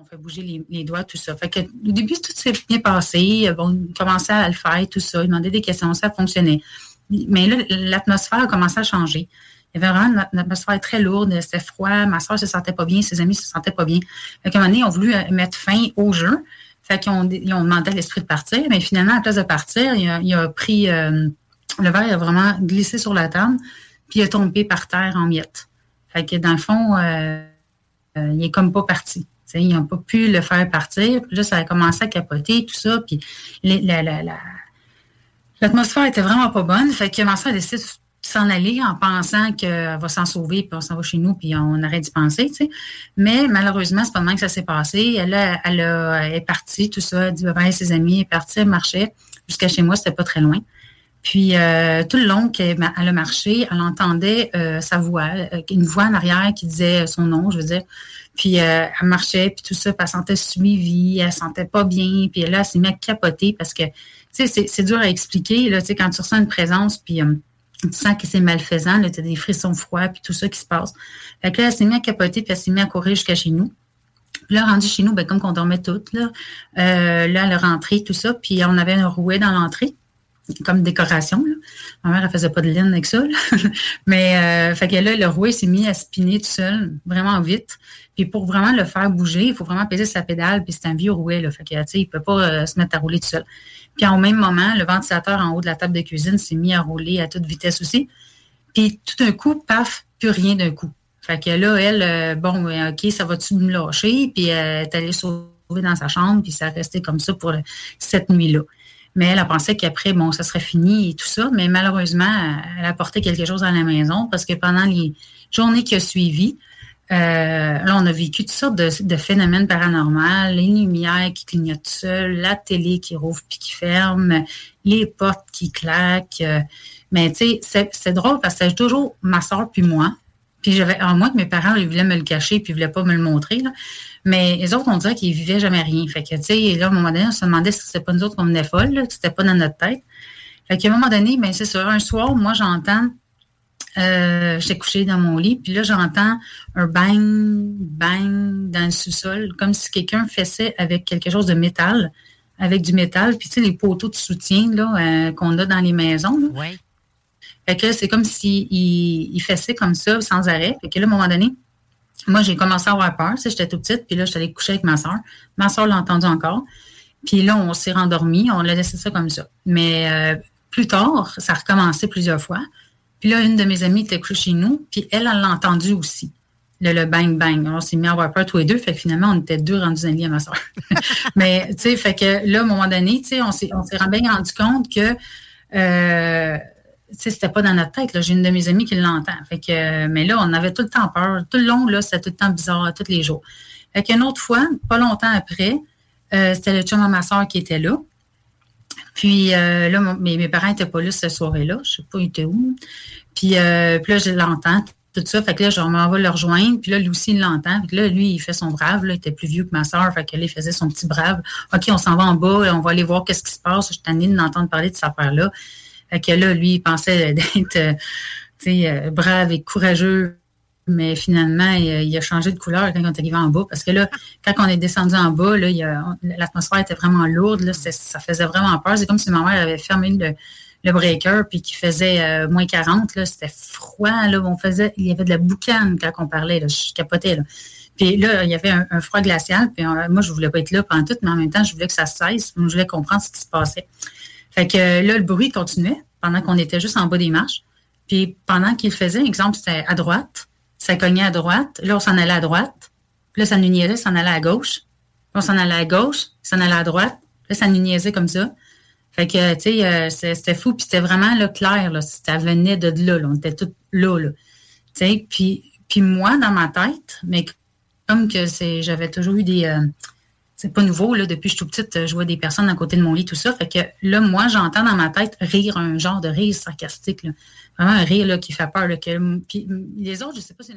on fait bouger les, doigts, tout ça. Fait que au début, tout s'est bien passé. Bon, on commençait à le faire, tout ça. Il demandait des questions, ça fonctionnait. Mais là, l'atmosphère a commencé à changer. Il y avait vraiment une atmosphère très lourde, c'était froid, ma soeur se sentait pas bien, ses amis se sentaient pas bien. Fait qu'à un moment donné, ils ont voulu euh, mettre fin au jeu. Fait qu'ils ont, ils ont demandé à l'esprit de partir, mais finalement, à la place de partir, il a, pris euh, le verre, il a vraiment glissé sur la table, puis il a tombé par terre en miettes. Fait que dans le fond, euh, il est comme pas parti. Ils n'ont pas pu le faire partir. Puis là, ça a commencé à capoter, tout ça. Puis l'atmosphère était vraiment pas bonne. Fait que ma soeur a décidé s'en aller en pensant qu'elle va s'en sauver, puis on s'en va chez nous, puis on arrête d'y penser. Mais malheureusement, c'est mal que ça s'est passé. Elle, elle, est partie, tout ça, elle dit bye ses amis, elle est partie, elle marchait jusqu'à chez moi, c'était pas très loin. Puis euh, tout le long qu'elle a marché, elle entendait euh, sa voix, euh, une voix en arrière qui disait son nom, je veux dire. Puis elle marchait, puis tout ça, puis elle sentait suivie, elle sentait pas bien, puis là, elle s'est mise à capoter parce que, tu sais, c'est dur à expliquer, là, tu sais, quand tu ressens une présence, puis tu sens que c'est malfaisant, tu as des frissons froids, puis tout ça qui se passe. Fait que là, elle s'est mise à capoter, puis elle s'est mise à courir jusqu'à chez nous. Puis là, rendu chez nous, ben, comme qu'on dormait toutes, là, euh, là, elle est tout ça, puis on avait un rouet dans l'entrée, comme décoration. Là. Ma mère, elle faisait pas de laine avec ça, mais euh, fait que là, le rouet s'est mis à spinner tout seul, vraiment vite. Puis pour vraiment le faire bouger, il faut vraiment peser sa pédale, puis c'est un vieux rouet, là. Fait que, il peut pas euh, se mettre à rouler tout seul. Puis au même moment, le ventilateur en haut de la table de cuisine s'est mis à rouler à toute vitesse aussi. Puis tout d'un coup, paf, plus rien d'un coup. Fait que là, elle, euh, bon, OK, ça va-tu me lâcher? Puis elle est allée sauver dans sa chambre, puis ça a resté comme ça pour cette nuit-là. Mais elle a pensé qu'après, bon, ça serait fini et tout ça. Mais malheureusement, elle a porté quelque chose à la maison parce que pendant les journées qui ont suivi, euh, là, on a vécu toutes sortes de, phénomènes paranormaux, les lumières qui clignotent seules, la télé qui rouvre puis qui ferme, les portes qui claquent. Euh, mais tu sais, c'est drôle parce que c'est toujours ma soeur puis moi. Puis j'avais, en moi que mes parents ils voulaient me le cacher puis ils voulaient pas me le montrer. Là. Mais les autres, on dirait qu'ils vivaient jamais rien. Fait que, tu sais, là, à un moment donné, on se demandait si c'était pas nous autres qu'on venait folles, que c'était pas dans notre tête. Fait qu'à un moment donné, ben c'est ça. Un soir, moi, j'entends euh, j'étais couchée dans mon lit, puis là, j'entends un bang, bang dans le sous-sol, comme si quelqu'un fessait avec quelque chose de métal, avec du métal, puis tu sais, les poteaux de soutien là, euh, qu'on a dans les maisons. Oui. Fait que c'est comme s'il il, fessait comme ça, sans arrêt. Que là, à un moment donné, moi, j'ai commencé à avoir peur. J'étais tout petite, puis là, je suis allée coucher avec ma soeur. Ma soeur l'a entendu encore. Puis là, on s'est rendormi, on l'a laissé ça comme ça. Mais euh, plus tard, ça a recommencé plusieurs fois. Puis là, une de mes amies était couchée chez nous, puis elle, elle l'a entendu aussi. Le, bang bang. On s'est mis à avoir peur tous les deux. Fait que finalement, on était deux rendus un lit à ma soeur. Mais, tu sais, fait que là, à un moment donné, tu sais, on s'est, rendu compte que, euh, c'était pas dans notre tête. J'ai une de mes amies qui l'entend. Fait que, mais là, on avait tout le temps peur. Tout le long, là, c'était tout le temps bizarre, tous les jours. Fait qu'une autre fois, pas longtemps après, euh, c'était le chum de ma soeur qui était là. Puis euh, là, mes, parents n'étaient pas là cette soirée-là. Je ne sais pas, ils étaient où. Puis, euh, puis là, je l'entends, tout ça. Fait que là, je m'en vais le rejoindre. Puis là, lui aussi, il l'entend. Fait que là, lui, il fait son brave. Là, il était plus vieux que ma soeur. Fait que là, il faisait son petit brave. OK, on s'en va en bas. On va aller voir qu'est-ce qui se passe. Je suis tannée d'entendre parler de cette affaire-là. Fait que là, lui, il pensait d'être, euh, sais, brave et courageux mais finalement, il, a changé de couleur quand on est arrivé en bas. Parce que là, quand on est descendu en bas, l'atmosphère était vraiment lourde. Ça faisait vraiment peur. C'est comme si ma mère avait fermé le, breaker puis qu'il faisait euh, moins 40. C'était froid. On faisait, il y avait de la boucane quand on parlait. Je capotais. Là. Puis là, il y avait un, froid glacial. Puis moi, je voulais pas être là pendant tout, mais en même temps, je voulais que ça cesse. Je voulais comprendre ce qui se passait. Fait que là, le bruit continuait pendant qu'on était juste en bas des marches. Puis pendant qu'il faisait, exemple, c'était à droite ça cognait à droite. Là, on s'en allait à droite. Puis là, ça nous niaisait, s'en allait à gauche. Puis on s'en allait à gauche, s'en allait à droite. Là, ça nous niaisait comme ça. Fait que, tu sais, euh, c'était fou. Puis c'était vraiment là, clair. Là, ça venait de là, là. On était tous là. là. Tu sais, puis, puis moi, dans ma tête, mais comme que c'est, j'avais toujours eu des... Euh, c'est pas nouveau, là, depuis que je suis tout petite, je vois des personnes à côté de mon lit, tout ça. Fait que là, moi, j'entends dans ma tête rire, un genre de rire sarcastique. Vraiment un rire là, qui fait peur. Là, que, puis, les autres, je sais pas si